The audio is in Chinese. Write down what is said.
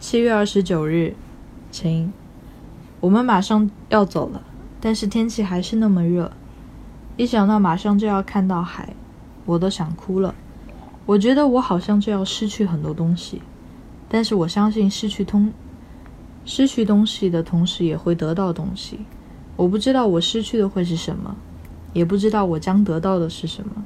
七月二十九日晴。我们马上要走了但是天气还是那么热。一想到马上就要看到海我都想哭了。我觉得我好像就要失去很多东西但是我相信失去通失去东西的同时也会得到东西。我不知道我失去的会是什么也不知道我将得到的是什么。